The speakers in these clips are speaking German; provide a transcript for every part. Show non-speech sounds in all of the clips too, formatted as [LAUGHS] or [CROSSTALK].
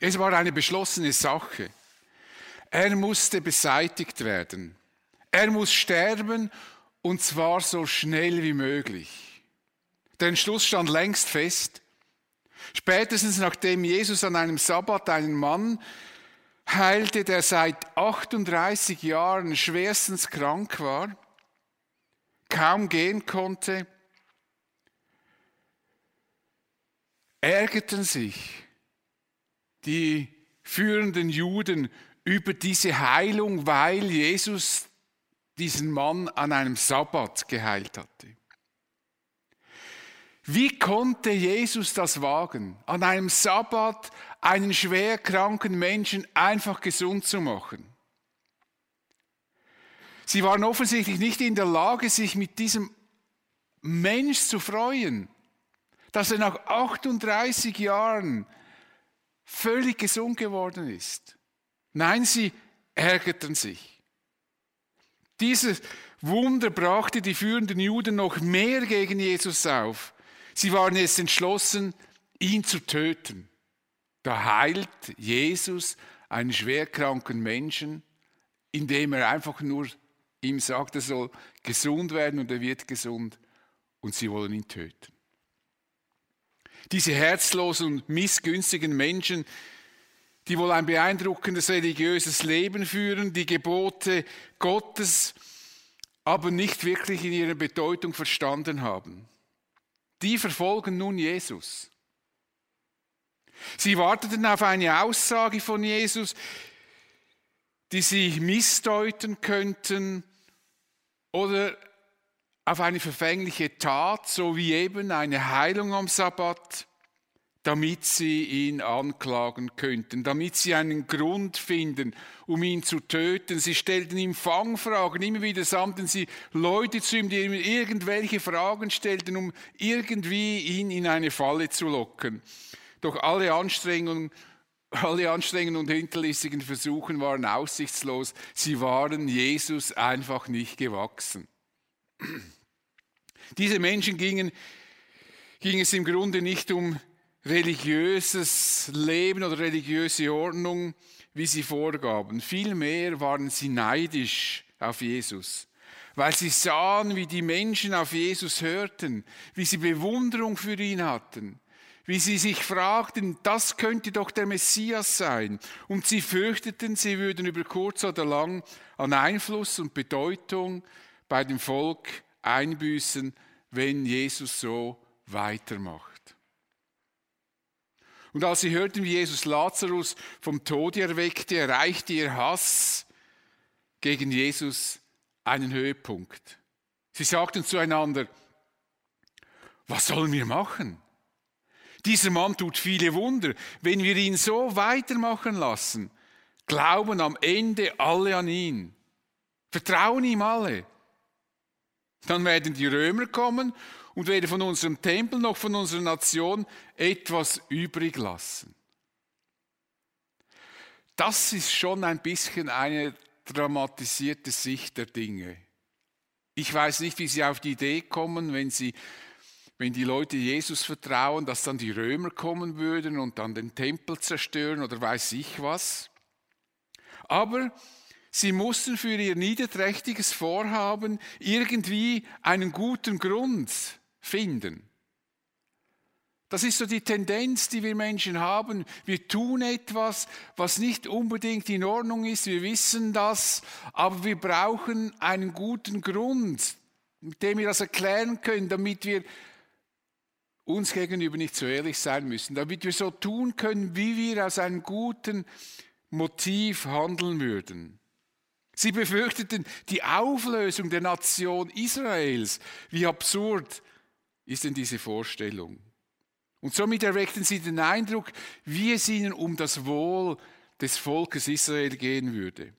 Es war eine beschlossene Sache. Er musste beseitigt werden. Er muss sterben und zwar so schnell wie möglich. Der Entschluss stand längst fest. Spätestens nachdem Jesus an einem Sabbat einen Mann heilte, der seit 38 Jahren schwerstens krank war, kaum gehen konnte, ärgerten sich die führenden Juden über diese Heilung, weil Jesus diesen Mann an einem Sabbat geheilt hatte. Wie konnte Jesus das wagen, an einem Sabbat einen schwer kranken Menschen einfach gesund zu machen? Sie waren offensichtlich nicht in der Lage, sich mit diesem Mensch zu freuen, dass er nach 38 Jahren völlig gesund geworden ist. Nein, sie ärgerten sich. Dieses Wunder brachte die führenden Juden noch mehr gegen Jesus auf. Sie waren jetzt entschlossen, ihn zu töten. Da heilt Jesus einen schwerkranken Menschen, indem er einfach nur ihm sagt, er soll gesund werden und er wird gesund und sie wollen ihn töten. Diese herzlosen und missgünstigen Menschen, die wohl ein beeindruckendes religiöses Leben führen, die Gebote Gottes aber nicht wirklich in ihrer Bedeutung verstanden haben. Die verfolgen nun Jesus. Sie warteten auf eine Aussage von Jesus, die sie missdeuten könnten oder auf eine verfängliche Tat, so wie eben eine Heilung am Sabbat, damit sie ihn anklagen könnten, damit sie einen Grund finden, um ihn zu töten. Sie stellten ihm Fangfragen, immer wieder sammelten sie Leute zu ihm, die ihm irgendwelche Fragen stellten, um irgendwie ihn in eine Falle zu locken. Doch alle Anstrengungen alle Anstrengungen und hinterlistigen Versuchen waren aussichtslos. Sie waren Jesus einfach nicht gewachsen. Diese Menschen gingen, ging es im Grunde nicht um religiöses Leben oder religiöse Ordnung, wie sie vorgaben. Vielmehr waren sie neidisch auf Jesus, weil sie sahen, wie die Menschen auf Jesus hörten, wie sie Bewunderung für ihn hatten, wie sie sich fragten, das könnte doch der Messias sein. Und sie fürchteten, sie würden über kurz oder lang an Einfluss und Bedeutung bei dem Volk einbüßen, wenn Jesus so weitermacht. Und als sie hörten, wie Jesus Lazarus vom Tode erweckte, erreichte ihr Hass gegen Jesus einen Höhepunkt. Sie sagten zueinander, was sollen wir machen? Dieser Mann tut viele Wunder. Wenn wir ihn so weitermachen lassen, glauben am Ende alle an ihn. Vertrauen ihm alle. Dann werden die Römer kommen und weder von unserem Tempel noch von unserer Nation etwas übrig lassen. Das ist schon ein bisschen eine dramatisierte Sicht der Dinge. Ich weiß nicht, wie Sie auf die Idee kommen, wenn Sie wenn die Leute Jesus vertrauen, dass dann die Römer kommen würden und dann den Tempel zerstören oder weiß ich was. Aber Sie mussten für ihr niederträchtiges Vorhaben irgendwie einen guten Grund finden. Das ist so die Tendenz, die wir Menschen haben. Wir tun etwas, was nicht unbedingt in Ordnung ist. Wir wissen das, aber wir brauchen einen guten Grund, mit dem wir das erklären können, damit wir uns gegenüber nicht so ehrlich sein müssen, damit wir so tun können, wie wir aus einem guten Motiv handeln würden. Sie befürchteten die Auflösung der Nation Israels. Wie absurd ist denn diese Vorstellung? Und somit erweckten sie den Eindruck, wie es ihnen um das Wohl des Volkes Israel gehen würde.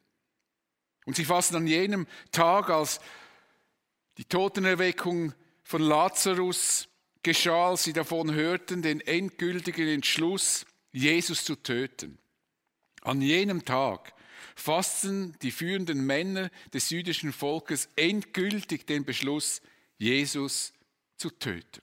Und sie fassen an jenem Tag, als die Totenerweckung von Lazarus geschah, als sie davon hörten, den endgültigen Entschluss, Jesus zu töten. An jenem Tag fassten die führenden Männer des jüdischen Volkes endgültig den Beschluss, Jesus zu töten.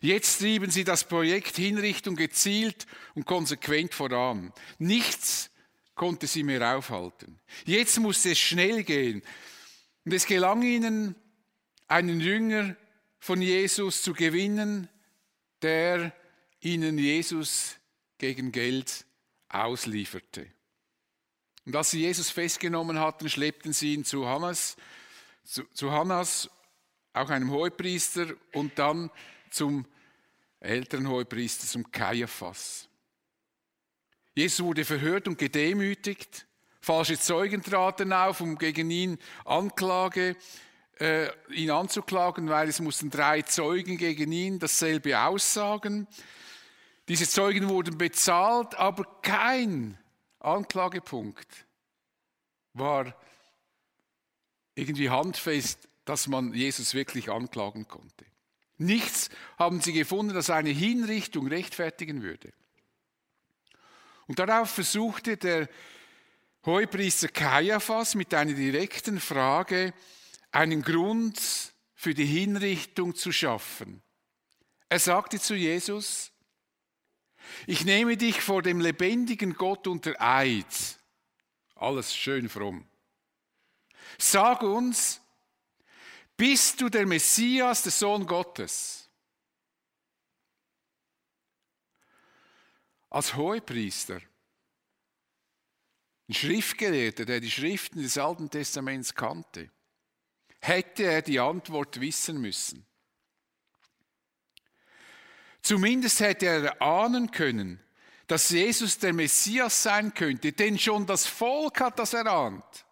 Jetzt trieben sie das Projekt Hinrichtung gezielt und konsequent voran. Nichts konnte sie mehr aufhalten. Jetzt musste es schnell gehen. Und es gelang ihnen, einen Jünger von Jesus zu gewinnen, der ihnen Jesus gegen Geld auslieferte. Und als sie Jesus festgenommen hatten, schleppten sie ihn zu Hannas, zu, zu Hannas, auch einem Hohepriester, und dann zum älteren Hohepriester, zum Kaiaphas. Jesus wurde verhört und gedemütigt. Falsche Zeugen traten auf, um gegen ihn Anklage, äh, ihn anzuklagen, weil es mussten drei Zeugen gegen ihn dasselbe aussagen. Diese Zeugen wurden bezahlt, aber kein Anklagepunkt war irgendwie handfest, dass man Jesus wirklich anklagen konnte. Nichts haben sie gefunden, das eine Hinrichtung rechtfertigen würde. Und darauf versuchte der Hohepriester Kaiaphas mit einer direkten Frage einen Grund für die Hinrichtung zu schaffen. Er sagte zu Jesus, ich nehme dich vor dem lebendigen Gott unter Eid. Alles schön fromm. Sag uns, bist du der Messias, der Sohn Gottes? Als Hohepriester, ein Schriftgelehrter, der die Schriften des Alten Testaments kannte, hätte er die Antwort wissen müssen. Zumindest hätte er ahnen können, dass Jesus der Messias sein könnte, denn schon das Volk hat das erahnt.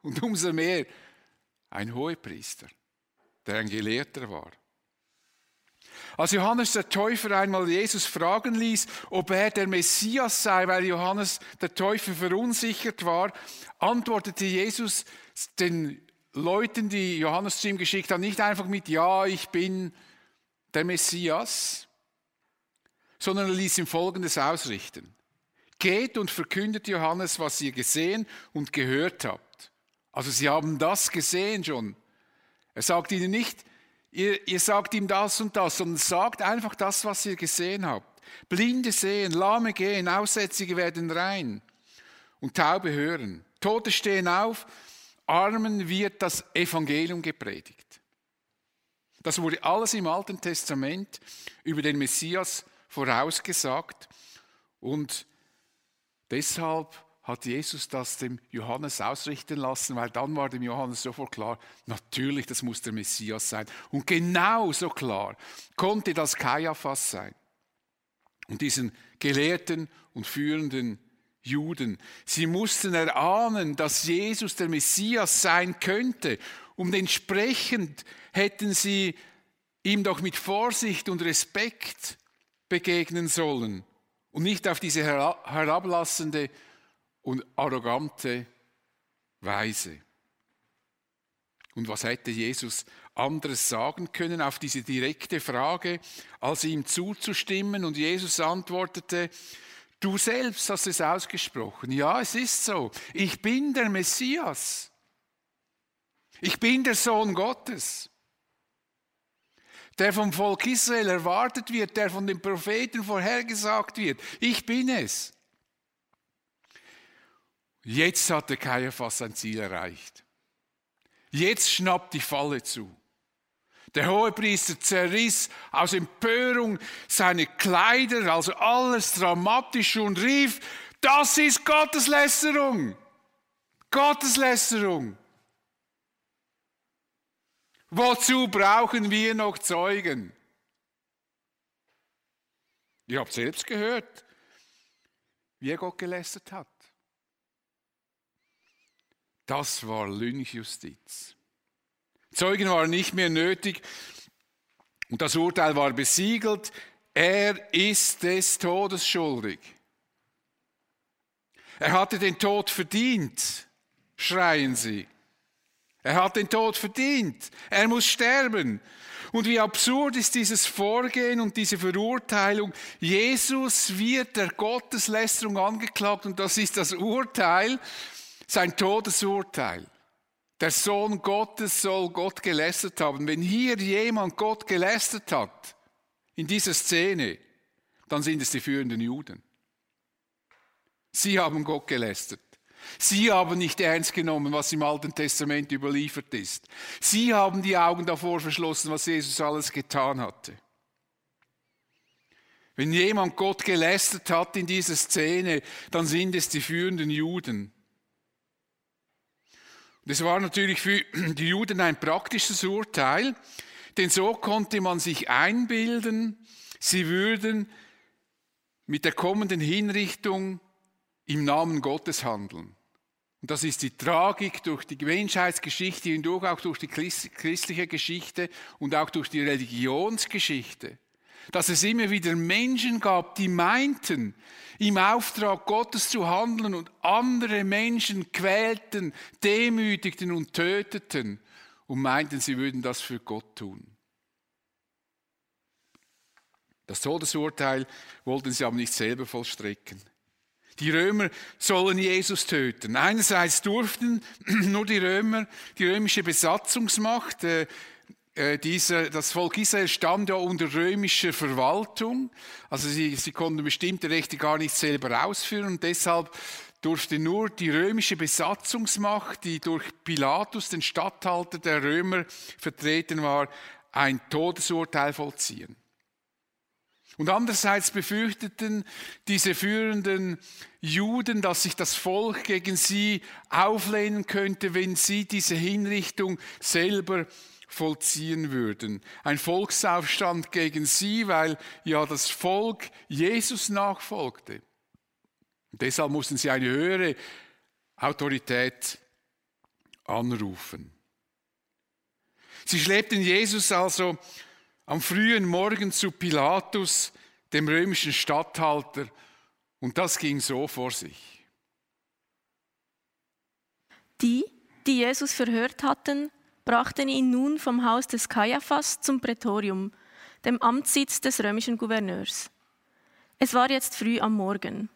Und umso mehr ein Hohepriester, der ein Gelehrter war. Als Johannes der Täufer einmal Jesus fragen ließ, ob er der Messias sei, weil Johannes der Täufer verunsichert war, antwortete Jesus den Leuten, die Johannes zu ihm geschickt haben, nicht einfach mit Ja, ich bin der Messias, sondern er ließ ihm Folgendes ausrichten. Geht und verkündet Johannes, was ihr gesehen und gehört habt. Also sie haben das gesehen schon. Er sagt ihnen nicht, ihr, ihr sagt ihm das und das, sondern sagt einfach das, was ihr gesehen habt. Blinde sehen, Lahme gehen, Aussätzige werden rein und Taube hören. Tote stehen auf, Armen wird das Evangelium gepredigt. Das wurde alles im Alten Testament über den Messias vorausgesagt und deshalb hat Jesus das dem Johannes ausrichten lassen, weil dann war dem Johannes sofort klar, natürlich, das muss der Messias sein. Und genauso klar konnte das Kaiaphas sein. Und diesen gelehrten und führenden Juden, sie mussten erahnen, dass Jesus der Messias sein könnte. Und entsprechend hätten sie ihm doch mit Vorsicht und Respekt begegnen sollen und nicht auf diese herablassende und arrogante Weise. Und was hätte Jesus anderes sagen können auf diese direkte Frage, als ihm zuzustimmen? Und Jesus antwortete, du selbst hast es ausgesprochen. Ja, es ist so. Ich bin der Messias. Ich bin der Sohn Gottes. Der vom Volk Israel erwartet wird, der von den Propheten vorhergesagt wird. Ich bin es. Jetzt hat der Kaiaphas sein Ziel erreicht. Jetzt schnappt die Falle zu. Der Hohepriester zerriss aus Empörung seine Kleider, also alles dramatisch und rief, das ist Gotteslästerung. Gotteslästerung. Wozu brauchen wir noch Zeugen? Ihr habt selbst gehört, wie er Gott gelästert hat. Das war Lynchjustiz. Zeugen waren nicht mehr nötig und das Urteil war besiegelt. Er ist des Todes schuldig. Er hatte den Tod verdient, schreien sie. Er hat den Tod verdient. Er muss sterben. Und wie absurd ist dieses Vorgehen und diese Verurteilung. Jesus wird der Gotteslästerung angeklagt und das ist das Urteil, sein Todesurteil. der Sohn Gottes soll Gott gelästert haben. Wenn hier jemand Gott gelästert hat, in dieser Szene, dann sind es die führenden Juden. Sie haben Gott gelästert. Sie haben nicht ernst genommen, was im Alten Testament überliefert ist. Sie haben die Augen davor verschlossen, was Jesus alles getan hatte. Wenn jemand Gott gelästert hat in dieser Szene, dann sind es die führenden Juden. Das war natürlich für die Juden ein praktisches Urteil, denn so konnte man sich einbilden, sie würden mit der kommenden Hinrichtung im Namen Gottes handeln. Und das ist die Tragik durch die Menschheitsgeschichte hindurch, auch durch die christliche Geschichte und auch durch die Religionsgeschichte. Dass es immer wieder Menschen gab, die meinten, im Auftrag Gottes zu handeln und andere Menschen quälten, demütigten und töteten und meinten, sie würden das für Gott tun. Das Todesurteil wollten sie aber nicht selber vollstrecken. Die Römer sollen Jesus töten. Einerseits durften [CLEARS THROAT] nur die Römer, die römische Besatzungsmacht, äh, äh, diese, das Volk Israel stand ja unter römischer Verwaltung. Also sie, sie konnten bestimmte Rechte gar nicht selber ausführen und deshalb durfte nur die römische Besatzungsmacht, die durch Pilatus, den Statthalter der Römer, vertreten war, ein Todesurteil vollziehen. Und andererseits befürchteten diese führenden Juden, dass sich das Volk gegen sie auflehnen könnte, wenn sie diese Hinrichtung selber vollziehen würden. Ein Volksaufstand gegen sie, weil ja das Volk Jesus nachfolgte. Und deshalb mussten sie eine höhere Autorität anrufen. Sie schleppten Jesus also am frühen Morgen zu Pilatus, dem römischen Statthalter, und das ging so vor sich. Die, die Jesus verhört hatten, brachten ihn nun vom Haus des Kaiaphas zum Prätorium, dem Amtssitz des römischen Gouverneurs. Es war jetzt früh am Morgen.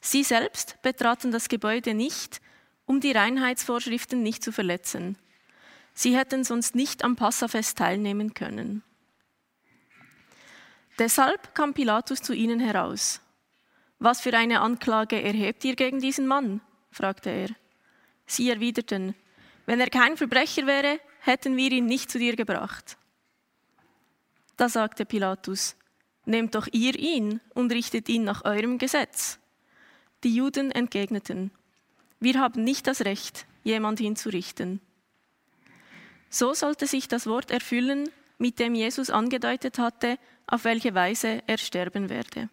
Sie selbst betraten das Gebäude nicht, um die Reinheitsvorschriften nicht zu verletzen. Sie hätten sonst nicht am Passafest teilnehmen können. Deshalb kam Pilatus zu ihnen heraus. Was für eine Anklage erhebt ihr gegen diesen Mann? fragte er. Sie erwiderten, wenn er kein Verbrecher wäre, hätten wir ihn nicht zu dir gebracht. Da sagte Pilatus, nehmt doch ihr ihn und richtet ihn nach eurem Gesetz. Die Juden entgegneten, wir haben nicht das Recht, jemand hinzurichten. So sollte sich das Wort erfüllen, mit dem Jesus angedeutet hatte, auf welche Weise er sterben werde.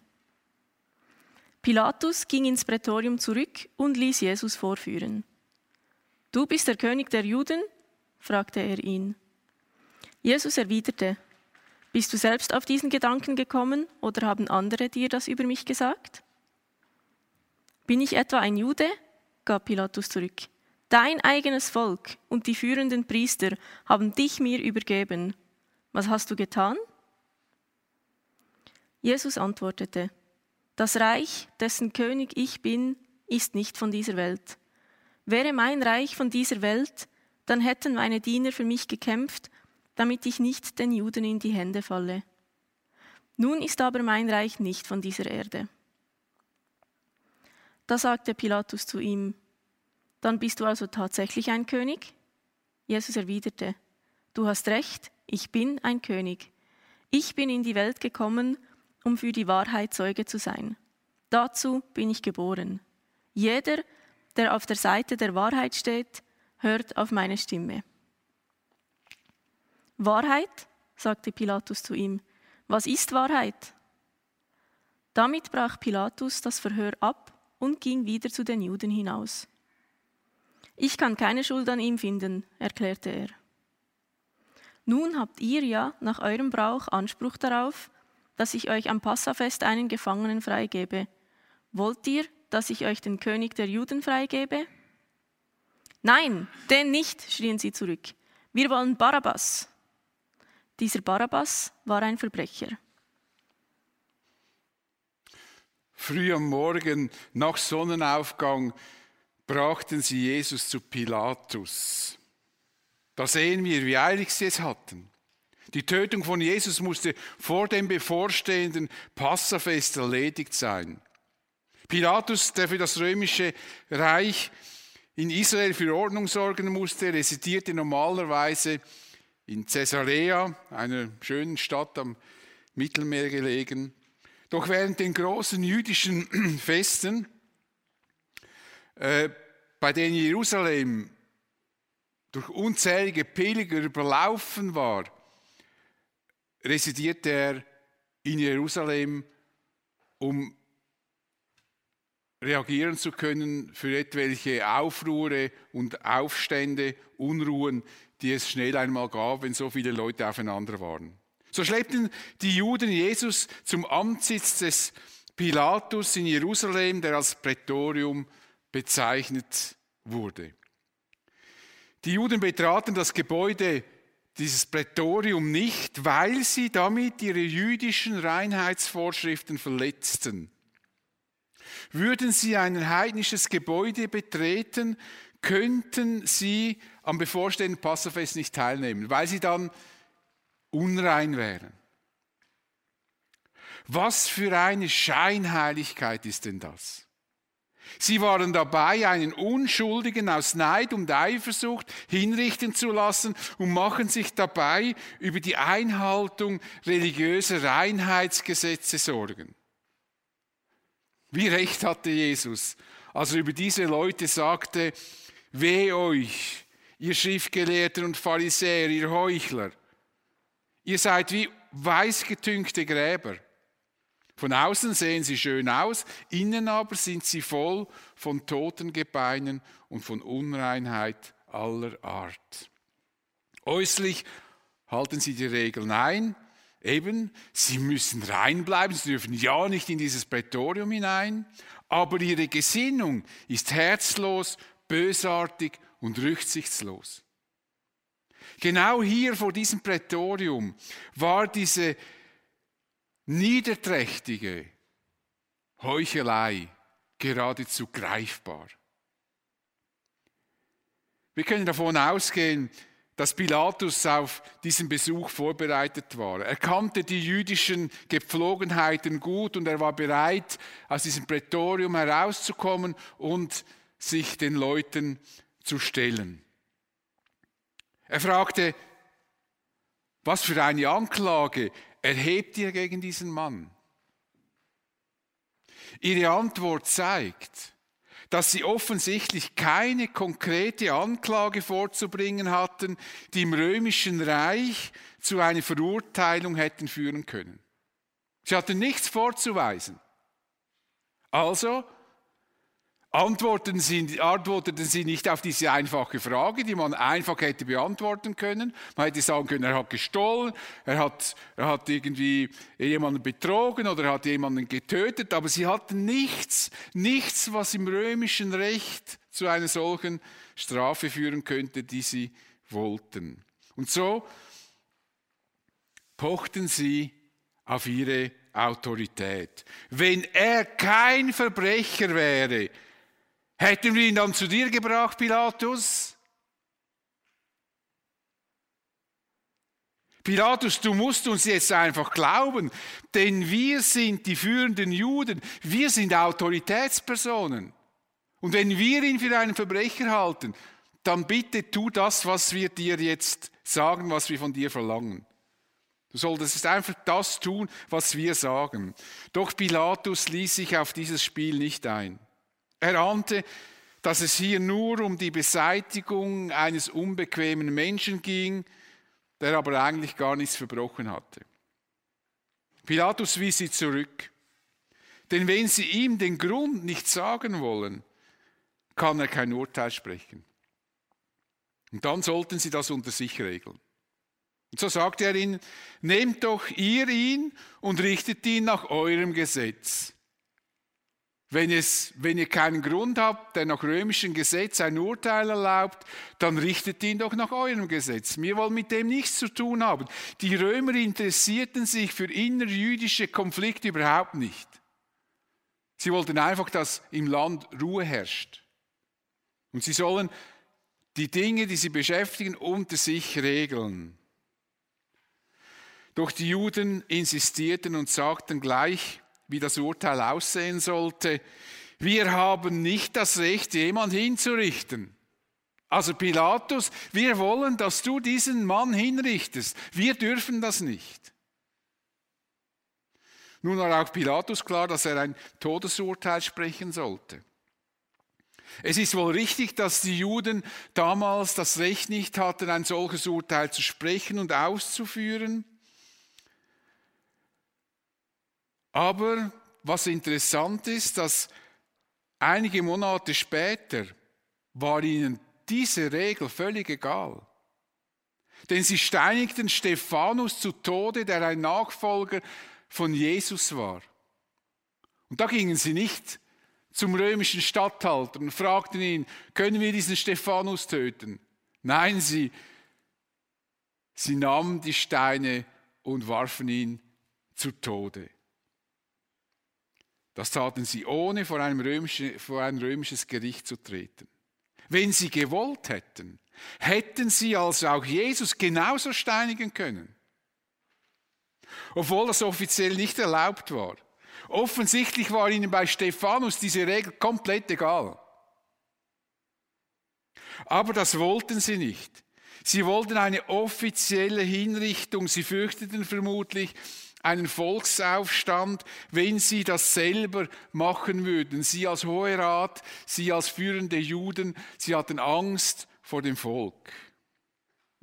Pilatus ging ins Prätorium zurück und ließ Jesus vorführen. Du bist der König der Juden? fragte er ihn. Jesus erwiderte, Bist du selbst auf diesen Gedanken gekommen oder haben andere dir das über mich gesagt? Bin ich etwa ein Jude? gab Pilatus zurück. Dein eigenes Volk und die führenden Priester haben dich mir übergeben. Was hast du getan? Jesus antwortete, das Reich, dessen König ich bin, ist nicht von dieser Welt. Wäre mein Reich von dieser Welt, dann hätten meine Diener für mich gekämpft, damit ich nicht den Juden in die Hände falle. Nun ist aber mein Reich nicht von dieser Erde. Da sagte Pilatus zu ihm, dann bist du also tatsächlich ein König? Jesus erwiderte, du hast recht, ich bin ein König. Ich bin in die Welt gekommen, um für die Wahrheit Zeuge zu sein. Dazu bin ich geboren. Jeder, der auf der Seite der Wahrheit steht, hört auf meine Stimme. Wahrheit, sagte Pilatus zu ihm. Was ist Wahrheit? Damit brach Pilatus das Verhör ab und ging wieder zu den Juden hinaus. Ich kann keine Schuld an ihm finden, erklärte er. Nun habt ihr ja nach eurem Brauch Anspruch darauf, dass ich euch am Passafest einen Gefangenen freigebe. Wollt ihr, dass ich euch den König der Juden freigebe? Nein, den nicht, schrien sie zurück. Wir wollen Barabbas. Dieser Barabbas war ein Verbrecher. Früh am Morgen nach Sonnenaufgang brachten sie Jesus zu Pilatus. Da sehen wir, wie eilig sie es hatten. Die Tötung von Jesus musste vor dem bevorstehenden Passafest erledigt sein. Pilatus, der für das römische Reich in Israel für Ordnung sorgen musste, residierte normalerweise in Caesarea, einer schönen Stadt am Mittelmeer gelegen. Doch während den großen jüdischen [CLEARS THROAT] Festen, äh, bei denen Jerusalem durch unzählige Pilger überlaufen war, residierte er in Jerusalem, um reagieren zu können für etwelche Aufruhre und Aufstände, Unruhen, die es schnell einmal gab, wenn so viele Leute aufeinander waren. So schleppten die Juden Jesus zum Amtssitz des Pilatus in Jerusalem, der als Prätorium bezeichnet wurde. Die Juden betraten das Gebäude dieses Prätorium nicht, weil sie damit ihre jüdischen Reinheitsvorschriften verletzten. Würden sie ein heidnisches Gebäude betreten, könnten sie am bevorstehenden Passafest nicht teilnehmen, weil sie dann unrein wären. Was für eine Scheinheiligkeit ist denn das? Sie waren dabei, einen Unschuldigen aus Neid und Eifersucht hinrichten zu lassen und machen sich dabei über die Einhaltung religiöser Reinheitsgesetze Sorgen. Wie recht hatte Jesus, als er über diese Leute sagte, weh euch, ihr Schriftgelehrten und Pharisäer, ihr Heuchler, ihr seid wie weißgetünkte Gräber. Von außen sehen sie schön aus, innen aber sind sie voll von toten Gebeinen und von Unreinheit aller Art. Äußerlich halten sie die Regeln ein, Eben, sie müssen rein bleiben, sie dürfen ja nicht in dieses Prätorium hinein, aber ihre Gesinnung ist herzlos, bösartig und rücksichtslos. Genau hier vor diesem Prätorium war diese niederträchtige Heuchelei geradezu greifbar. Wir können davon ausgehen, dass Pilatus auf diesen Besuch vorbereitet war. Er kannte die jüdischen Gepflogenheiten gut und er war bereit, aus diesem Prätorium herauszukommen und sich den Leuten zu stellen. Er fragte, was für eine Anklage erhebt ihr gegen diesen Mann? Ihre Antwort zeigt, dass sie offensichtlich keine konkrete Anklage vorzubringen hatten, die im römischen Reich zu einer Verurteilung hätten führen können. Sie hatten nichts vorzuweisen. Also antworteten sie, antworteten sie nicht auf diese einfache Frage, die man einfach hätte beantworten können. Man hätte sagen können, er hat gestohlen, er hat, er hat irgendwie jemanden betrogen oder er hat jemanden getötet, aber sie hatten nichts, nichts, was im römischen Recht zu einer solchen Strafe führen könnte, die sie wollten. Und so pochten sie auf ihre Autorität. Wenn er kein Verbrecher wäre, Hätten wir ihn dann zu dir gebracht, Pilatus? Pilatus, du musst uns jetzt einfach glauben, denn wir sind die führenden Juden, wir sind Autoritätspersonen. Und wenn wir ihn für einen Verbrecher halten, dann bitte tu das, was wir dir jetzt sagen, was wir von dir verlangen. Du solltest einfach das tun, was wir sagen. Doch Pilatus ließ sich auf dieses Spiel nicht ein. Er ahnte, dass es hier nur um die Beseitigung eines unbequemen Menschen ging, der aber eigentlich gar nichts verbrochen hatte. Pilatus wies sie zurück. Denn wenn sie ihm den Grund nicht sagen wollen, kann er kein Urteil sprechen. Und dann sollten sie das unter sich regeln. Und so sagte er ihnen, nehmt doch ihr ihn und richtet ihn nach eurem Gesetz. Wenn, es, wenn ihr keinen Grund habt, der nach römischem Gesetz ein Urteil erlaubt, dann richtet ihn doch nach eurem Gesetz. Wir wollen mit dem nichts zu tun haben. Die Römer interessierten sich für innerjüdische Konflikte überhaupt nicht. Sie wollten einfach, dass im Land Ruhe herrscht. Und sie sollen die Dinge, die sie beschäftigen, unter sich regeln. Doch die Juden insistierten und sagten gleich, wie das Urteil aussehen sollte, wir haben nicht das Recht, jemand hinzurichten. Also Pilatus, wir wollen, dass du diesen Mann hinrichtest. Wir dürfen das nicht. Nun war auch Pilatus klar, dass er ein Todesurteil sprechen sollte. Es ist wohl richtig, dass die Juden damals das Recht nicht hatten, ein solches Urteil zu sprechen und auszuführen. Aber was interessant ist, dass einige Monate später war ihnen diese Regel völlig egal. Denn sie steinigten Stephanus zu Tode, der ein Nachfolger von Jesus war. Und da gingen sie nicht zum römischen Statthalter und fragten ihn, können wir diesen Stephanus töten? Nein, sie, sie nahmen die Steine und warfen ihn zu Tode. Das taten sie, ohne vor, einem römische, vor ein römisches Gericht zu treten. Wenn sie gewollt hätten, hätten sie also auch Jesus genauso steinigen können. Obwohl das offiziell nicht erlaubt war. Offensichtlich war ihnen bei Stephanus diese Regel komplett egal. Aber das wollten sie nicht. Sie wollten eine offizielle Hinrichtung. Sie fürchteten vermutlich einen Volksaufstand, wenn sie das selber machen würden. Sie als Hohe Rat, sie als führende Juden, sie hatten Angst vor dem Volk.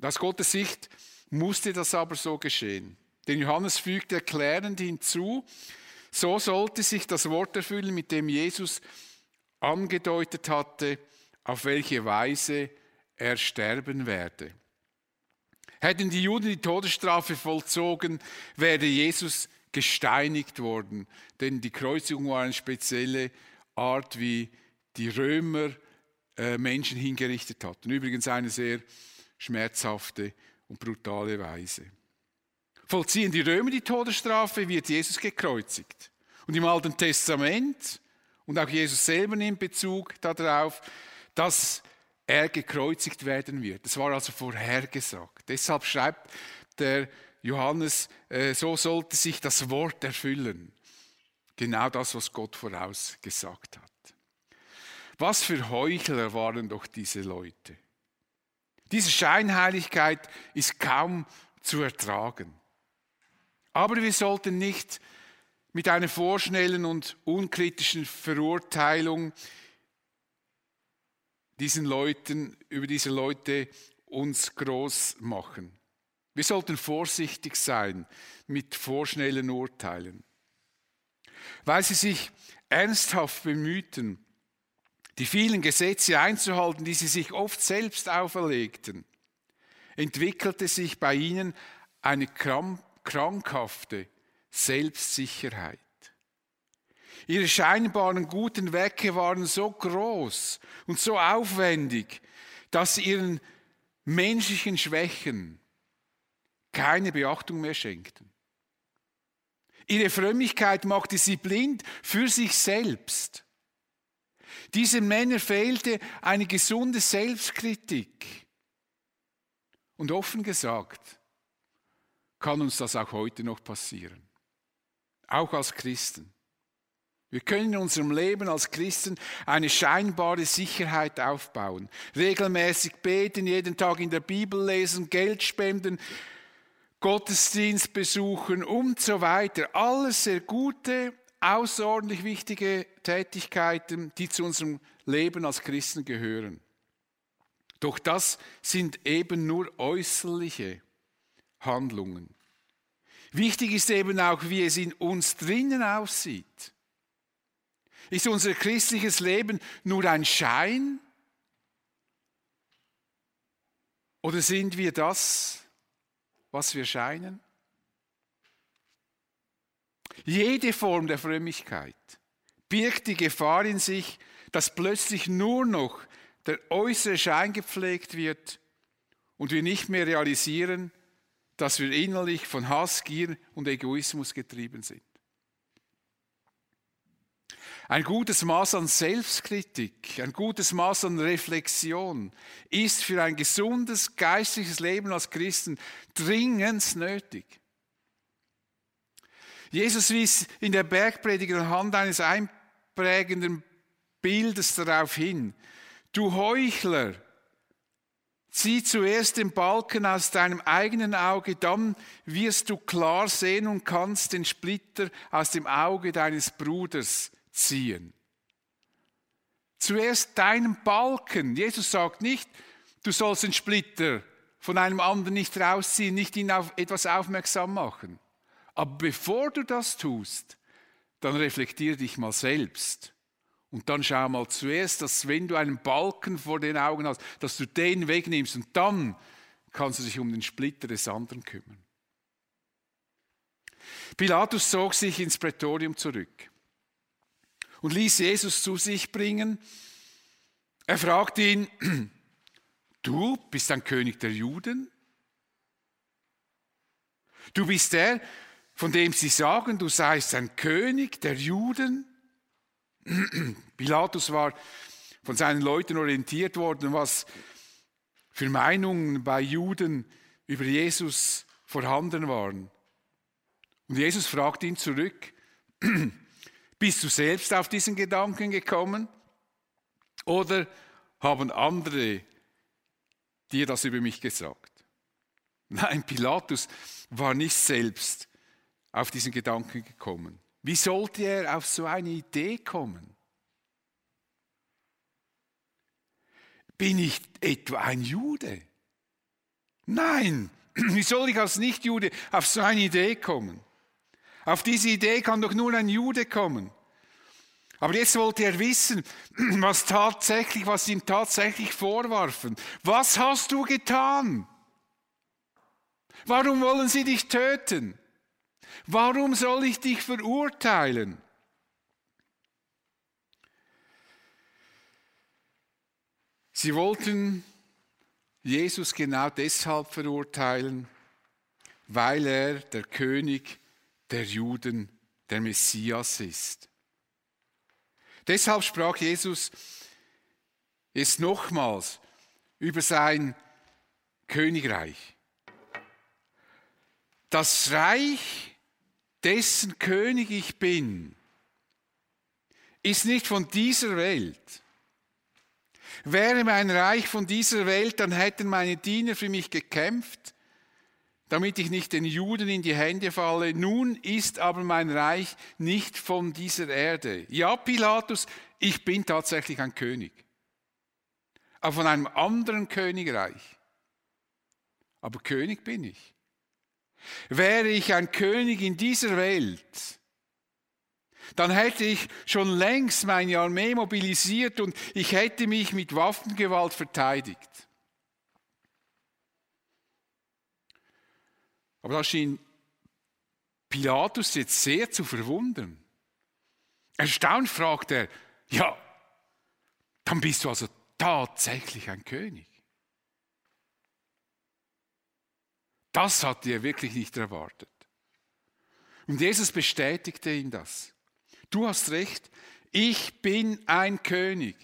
Aus Gottes Sicht musste das aber so geschehen. Denn Johannes fügt erklärend hinzu, so sollte sich das Wort erfüllen, mit dem Jesus angedeutet hatte, auf welche Weise er sterben werde. Hätten die Juden die Todesstrafe vollzogen, wäre Jesus gesteinigt worden, denn die Kreuzigung war eine spezielle Art, wie die Römer äh, Menschen hingerichtet hatten. Übrigens eine sehr schmerzhafte und brutale Weise. Vollziehen die Römer die Todesstrafe, wird Jesus gekreuzigt. Und im Alten Testament und auch Jesus selber nimmt Bezug darauf, dass er gekreuzigt werden wird. Das war also vorhergesagt. Deshalb schreibt der Johannes, äh, so sollte sich das Wort erfüllen. Genau das, was Gott vorausgesagt hat. Was für Heuchler waren doch diese Leute. Diese Scheinheiligkeit ist kaum zu ertragen. Aber wir sollten nicht mit einer vorschnellen und unkritischen Verurteilung diesen Leuten, über diese Leute uns groß machen. Wir sollten vorsichtig sein mit vorschnellen Urteilen. Weil sie sich ernsthaft bemühten, die vielen Gesetze einzuhalten, die sie sich oft selbst auferlegten, entwickelte sich bei ihnen eine krankhafte Selbstsicherheit. Ihre scheinbaren guten Werke waren so groß und so aufwendig, dass sie ihren menschlichen Schwächen keine Beachtung mehr schenkten. Ihre Frömmigkeit machte sie blind für sich selbst. Diesen Männern fehlte eine gesunde Selbstkritik. Und offen gesagt, kann uns das auch heute noch passieren. Auch als Christen. Wir können in unserem Leben als Christen eine scheinbare Sicherheit aufbauen. Regelmäßig beten, jeden Tag in der Bibel lesen, Geld spenden, Gottesdienst besuchen und so weiter. Alles sehr gute, außerordentlich wichtige Tätigkeiten, die zu unserem Leben als Christen gehören. Doch das sind eben nur äußerliche Handlungen. Wichtig ist eben auch, wie es in uns drinnen aussieht. Ist unser christliches Leben nur ein Schein? Oder sind wir das, was wir scheinen? Jede Form der Frömmigkeit birgt die Gefahr in sich, dass plötzlich nur noch der äußere Schein gepflegt wird und wir nicht mehr realisieren, dass wir innerlich von Hass, Gier und Egoismus getrieben sind. Ein gutes Maß an Selbstkritik, ein gutes Maß an Reflexion ist für ein gesundes geistliches Leben als Christen dringend nötig. Jesus wies in der Bergpredigt anhand eines einprägenden Bildes darauf hin. Du Heuchler, zieh zuerst den Balken aus deinem eigenen Auge, dann wirst du klar sehen und kannst den Splitter aus dem Auge deines Bruders ziehen. Zuerst deinen Balken. Jesus sagt nicht, du sollst den Splitter von einem anderen nicht rausziehen, nicht ihn auf etwas aufmerksam machen. Aber bevor du das tust, dann reflektier dich mal selbst. Und dann schau mal zuerst, dass wenn du einen Balken vor den Augen hast, dass du den wegnimmst und dann kannst du dich um den Splitter des anderen kümmern. Pilatus zog sich ins Prätorium zurück und ließ Jesus zu sich bringen. Er fragte ihn, [CLEARS THROAT] du bist ein König der Juden? Du bist der, von dem sie sagen, du seist ein König der Juden? [CLEARS THROAT] Pilatus war von seinen Leuten orientiert worden, was für Meinungen bei Juden über Jesus vorhanden waren. Und Jesus fragt ihn zurück, [CLEARS THROAT] bist du selbst auf diesen Gedanken gekommen? Oder haben andere dir das über mich gesagt? Nein, Pilatus war nicht selbst auf diesen Gedanken gekommen. Wie sollte er auf so eine Idee kommen? Bin ich etwa ein Jude? Nein, [CLEARS THROAT] wie soll ich als Nichtjude auf so eine Idee kommen? Auf diese Idee kann doch nur ein Jude kommen. Aber jetzt wollte er wissen, [CLEARS THROAT] was tatsächlich, was ihm tatsächlich vorwarfen. Was hast du getan? Warum wollen sie dich töten? Warum soll ich dich verurteilen? Sie wollten Jesus genau deshalb verurteilen, weil er der König der Juden, der Messias ist. Deshalb sprach Jesus jetzt nochmals über sein Königreich. Das Reich dessen König ich bin, ist nicht von dieser Welt. Wäre mein Reich von dieser Welt, dann hätten meine Diener für mich gekämpft, damit ich nicht den Juden in die Hände falle. Nun ist aber mein Reich nicht von dieser Erde. Ja, Pilatus, ich bin tatsächlich ein König, aber von einem anderen Königreich. Aber König bin ich. Wäre ich ein König in dieser Welt, dann hätte ich schon längst meine Armee mobilisiert und ich hätte mich mit Waffengewalt verteidigt. Aber da schien Pilatus jetzt sehr zu verwundern. Erstaunt fragt er, ja, dann bist du also tatsächlich ein König. Das hatte er wirklich nicht erwartet. Und Jesus bestätigte ihm das. Du hast recht, ich bin ein König.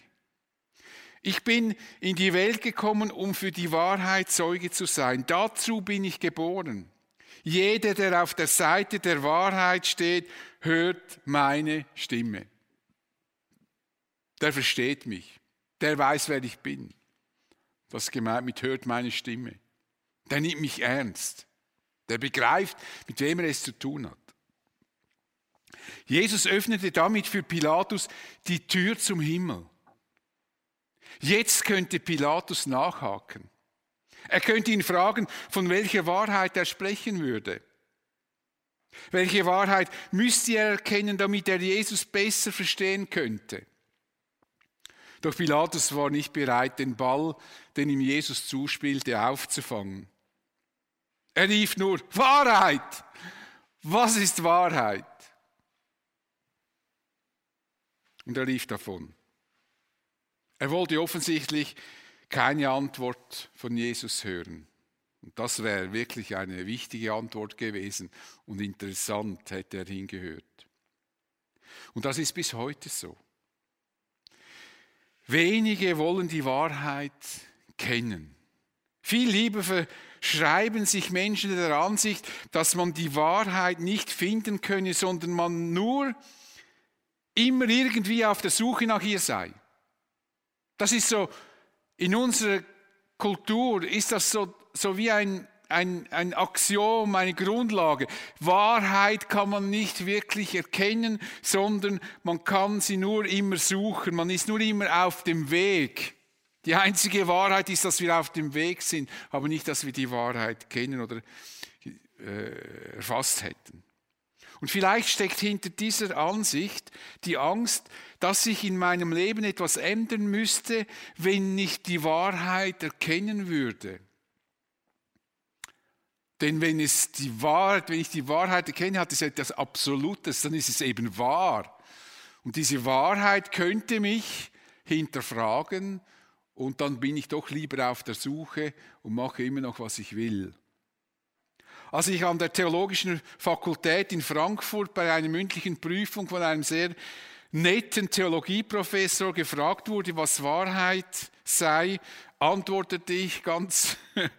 Ich bin in die Welt gekommen, um für die Wahrheit Zeuge zu sein. Dazu bin ich geboren. Jeder, der auf der Seite der Wahrheit steht, hört meine Stimme. Der versteht mich. Der weiß, wer ich bin. Was gemeint mit hört meine Stimme der nimmt mich ernst. Der begreift, mit wem er es zu tun hat. Jesus öffnete damit für Pilatus die Tür zum Himmel. Jetzt könnte Pilatus nachhaken. Er könnte ihn fragen, von welcher Wahrheit er sprechen würde. Welche Wahrheit müsste er erkennen, damit er Jesus besser verstehen könnte? Doch Pilatus war nicht bereit, den Ball, den ihm Jesus zuspielte, aufzufangen. Er rief nur, Wahrheit! Was ist Wahrheit? Und er lief davon. Er wollte offensichtlich keine Antwort von Jesus hören. Und das wäre wirklich eine wichtige Antwort gewesen und interessant hätte er hingehört. Und das ist bis heute so. Wenige wollen die Wahrheit kennen. Viel lieber verschreiben sich Menschen der Ansicht, dass man die Wahrheit nicht finden könne, sondern man nur immer irgendwie auf der Suche nach ihr sei. Das ist so, in unserer Kultur ist das so, so wie ein, ein, ein Axiom, eine Grundlage. Wahrheit kann man nicht wirklich erkennen, sondern man kann sie nur immer suchen. Man ist nur immer auf dem Weg. Die einzige Wahrheit ist, dass wir auf dem Weg sind, aber nicht, dass wir die Wahrheit kennen oder äh, erfasst hätten. Und vielleicht steckt hinter dieser Ansicht die Angst, dass sich in meinem Leben etwas ändern müsste, wenn ich die Wahrheit erkennen würde. Denn wenn, es die Wahrheit, wenn ich die Wahrheit erkenne, hat es etwas Absolutes, dann ist es eben wahr. Und diese Wahrheit könnte mich hinterfragen und dann bin ich doch lieber auf der Suche und mache immer noch, was ich will. Als ich an der Theologischen Fakultät in Frankfurt bei einer mündlichen Prüfung von einem sehr netten Theologieprofessor gefragt wurde, was Wahrheit sei, antwortete ich ganz [LAUGHS]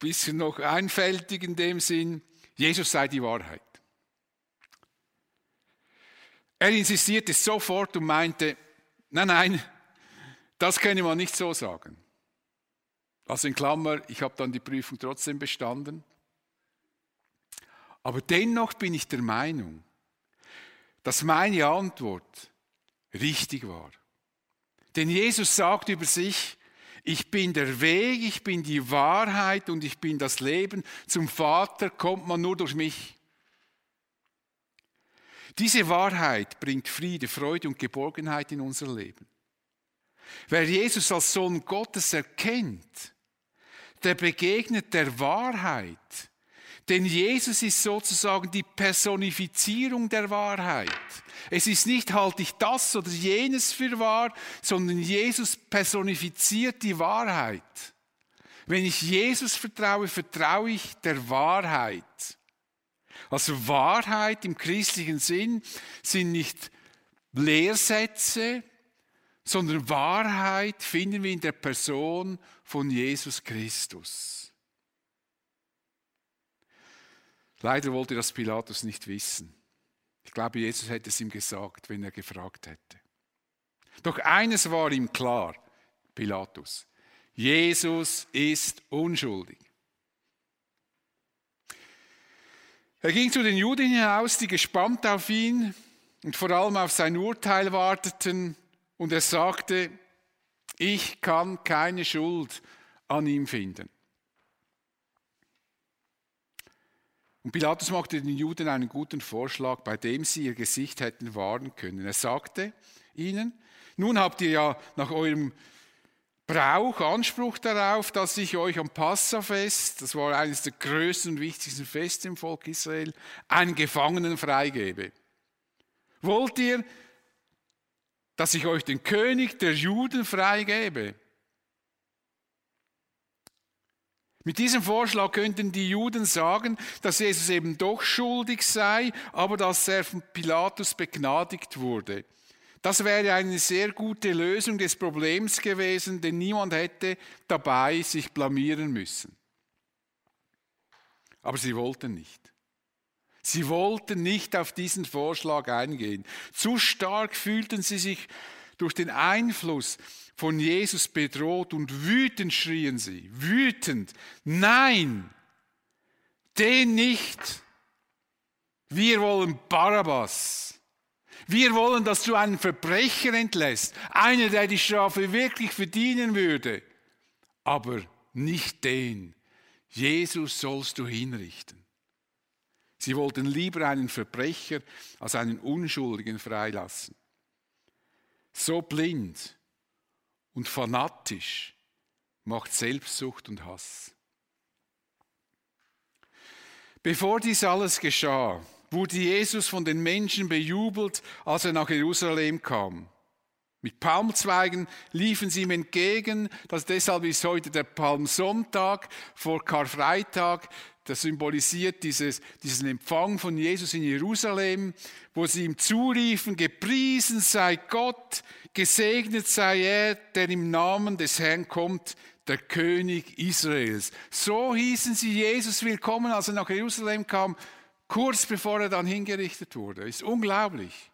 bisschen noch einfältig in dem Sinn, Jesus sei die Wahrheit. Er insistierte sofort und meinte, nein, nein, das könne man nicht so sagen. Also in Klammer, ich habe dann die Prüfung trotzdem bestanden. Aber dennoch bin ich der Meinung, dass meine Antwort richtig war. Denn Jesus sagt über sich, ich bin der Weg, ich bin die Wahrheit und ich bin das Leben. Zum Vater kommt man nur durch mich. Diese Wahrheit bringt Friede, Freude und Geborgenheit in unser Leben. Wer Jesus als Sohn Gottes erkennt, der begegnet der Wahrheit. Denn Jesus ist sozusagen die Personifizierung der Wahrheit. Es ist nicht, halte ich das oder jenes für wahr, sondern Jesus personifiziert die Wahrheit. Wenn ich Jesus vertraue, vertraue ich der Wahrheit. Also Wahrheit im christlichen Sinn sind nicht Lehrsätze, sondern Wahrheit finden wir in der Person von Jesus Christus. Leider wollte das Pilatus nicht wissen. Ich glaube, Jesus hätte es ihm gesagt, wenn er gefragt hätte. Doch eines war ihm klar, Pilatus. Jesus ist unschuldig. Er ging zu den Juden hinaus, die gespannt auf ihn und vor allem auf sein Urteil warteten. Und er sagte, ich kann keine Schuld an ihm finden. Und Pilatus machte den Juden einen guten Vorschlag, bei dem sie ihr Gesicht hätten wahren können. Er sagte ihnen, nun habt ihr ja nach eurem Brauch Anspruch darauf, dass ich euch am Passafest, das war eines der größten und wichtigsten Feste im Volk Israel, einen Gefangenen freigebe. Wollt ihr, dass ich euch den König der Juden freigebe. Mit diesem Vorschlag könnten die Juden sagen, dass Jesus eben doch schuldig sei, aber dass er von Pilatus begnadigt wurde. Das wäre eine sehr gute Lösung des Problems gewesen, denn niemand hätte dabei sich blamieren müssen. Aber sie wollten nicht. Sie wollten nicht auf diesen Vorschlag eingehen. Zu stark fühlten sie sich durch den Einfluss von Jesus bedroht und wütend schrien sie, wütend, nein, den nicht. Wir wollen Barabbas. Wir wollen, dass du einen Verbrecher entlässt, einer, der die Strafe wirklich verdienen würde, aber nicht den. Jesus sollst du hinrichten. Sie wollten lieber einen Verbrecher als einen Unschuldigen freilassen. So blind und fanatisch macht Selbstsucht und Hass. Bevor dies alles geschah, wurde Jesus von den Menschen bejubelt, als er nach Jerusalem kam. Mit Palmzweigen liefen sie ihm entgegen. Das deshalb ist heute der Palmsonntag vor Karfreitag das symbolisiert dieses, diesen Empfang von Jesus in Jerusalem, wo sie ihm zuriefen, gepriesen sei Gott, gesegnet sei er, der im Namen des Herrn kommt, der König Israels. So hießen sie Jesus willkommen, als er nach Jerusalem kam, kurz bevor er dann hingerichtet wurde. Ist unglaublich.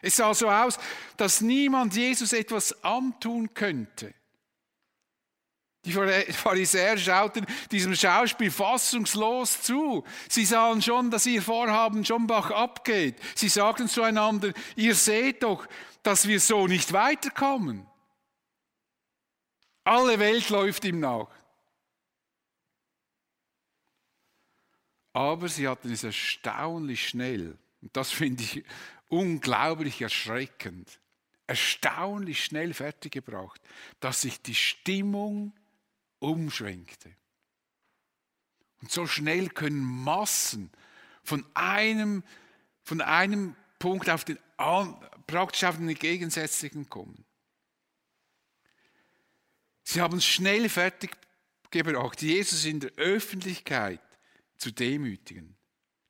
Es sah so aus, dass niemand Jesus etwas antun könnte. Die Pharisäer schauten diesem Schauspiel fassungslos zu. Sie sahen schon, dass ihr Vorhaben schon bach abgeht. Sie sagten zueinander, ihr seht doch, dass wir so nicht weiterkommen. Alle Welt läuft ihm nach. Aber sie hatten es erstaunlich schnell, und das finde ich unglaublich erschreckend, erstaunlich schnell fertiggebracht, dass sich die Stimmung umschwenkte. Und so schnell können Massen von einem, von einem Punkt auf den praktisch auf den gegensätzlichen kommen. Sie haben es schnell fertig gebracht, Jesus in der Öffentlichkeit zu demütigen.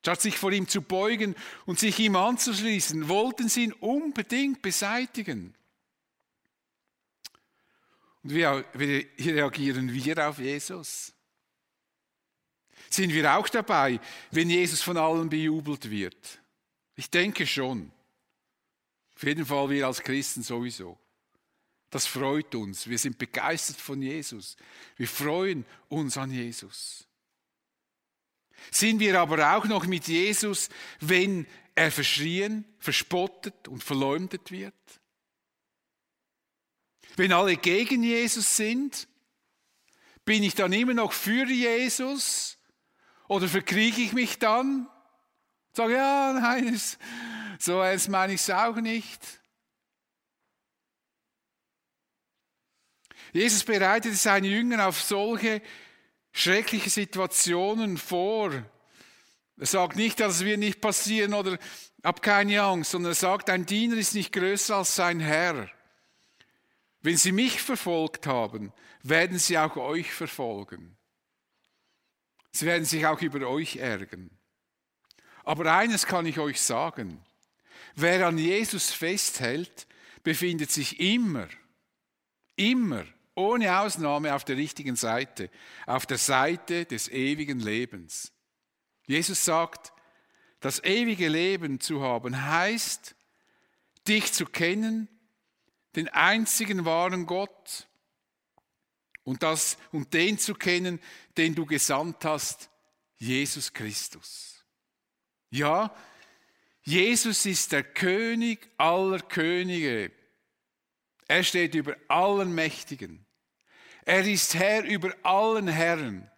Statt sich vor ihm zu beugen und sich ihm anzuschließen, wollten sie ihn unbedingt beseitigen. Und wie reagieren wir auf Jesus? Sind wir auch dabei, wenn Jesus von allen bejubelt wird? Ich denke schon. Auf jeden Fall wir als Christen sowieso. Das freut uns. Wir sind begeistert von Jesus. Wir freuen uns an Jesus. Sind wir aber auch noch mit Jesus, wenn er verschrien, verspottet und verleumdet wird? Wenn alle gegen Jesus sind, bin ich dann immer noch für Jesus? Oder verkriege ich mich dann? Sage, ja, nein, so ernst meine ich es auch nicht. Jesus bereitete seine Jünger auf solche schreckliche Situationen vor. Er sagt nicht, dass es wird nicht passieren oder hab keine Angst, sondern er sagt, ein Diener ist nicht größer als sein Herr. Wenn sie mich verfolgt haben, werden sie auch euch verfolgen. Sie werden sich auch über euch ärgern. Aber eines kann ich euch sagen. Wer an Jesus festhält, befindet sich immer, immer ohne Ausnahme auf der richtigen Seite, auf der Seite des ewigen Lebens. Jesus sagt, das ewige Leben zu haben heißt, dich zu kennen, den einzigen wahren Gott und, das, und den zu kennen, den du gesandt hast, Jesus Christus. Ja, Jesus ist der König aller Könige. Er steht über allen Mächtigen. Er ist Herr über allen Herren.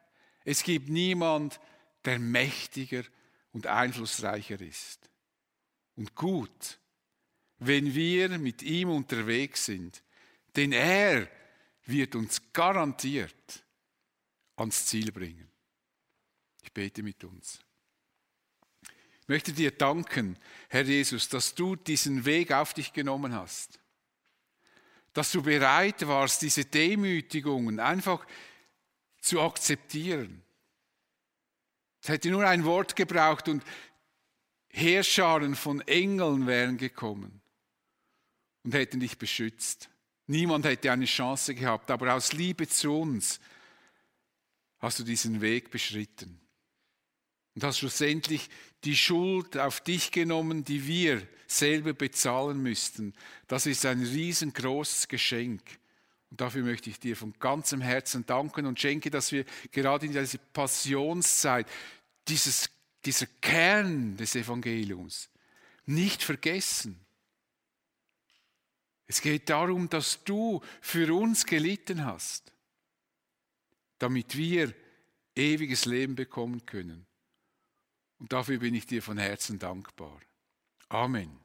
Es gibt niemand, der mächtiger und einflussreicher ist. Und gut, wenn wir mit ihm unterwegs sind, denn er wird uns garantiert ans Ziel bringen. Ich bete mit uns. Ich möchte dir danken, Herr Jesus, dass du diesen Weg auf dich genommen hast dass du bereit warst, diese Demütigungen einfach zu akzeptieren. Es hätte nur ein Wort gebraucht und Heerscharen von Engeln wären gekommen und hätten dich beschützt. Niemand hätte eine Chance gehabt, aber aus Liebe zu uns hast du diesen Weg beschritten und hast schlussendlich die Schuld auf dich genommen, die wir selber bezahlen müssten. Das ist ein riesengroßes Geschenk. Und dafür möchte ich dir von ganzem Herzen danken und schenke, dass wir gerade in dieser Passionszeit dieses, dieser Kern des Evangeliums nicht vergessen. Es geht darum, dass du für uns gelitten hast, damit wir ewiges Leben bekommen können. Und dafür bin ich dir von Herzen dankbar. Amen.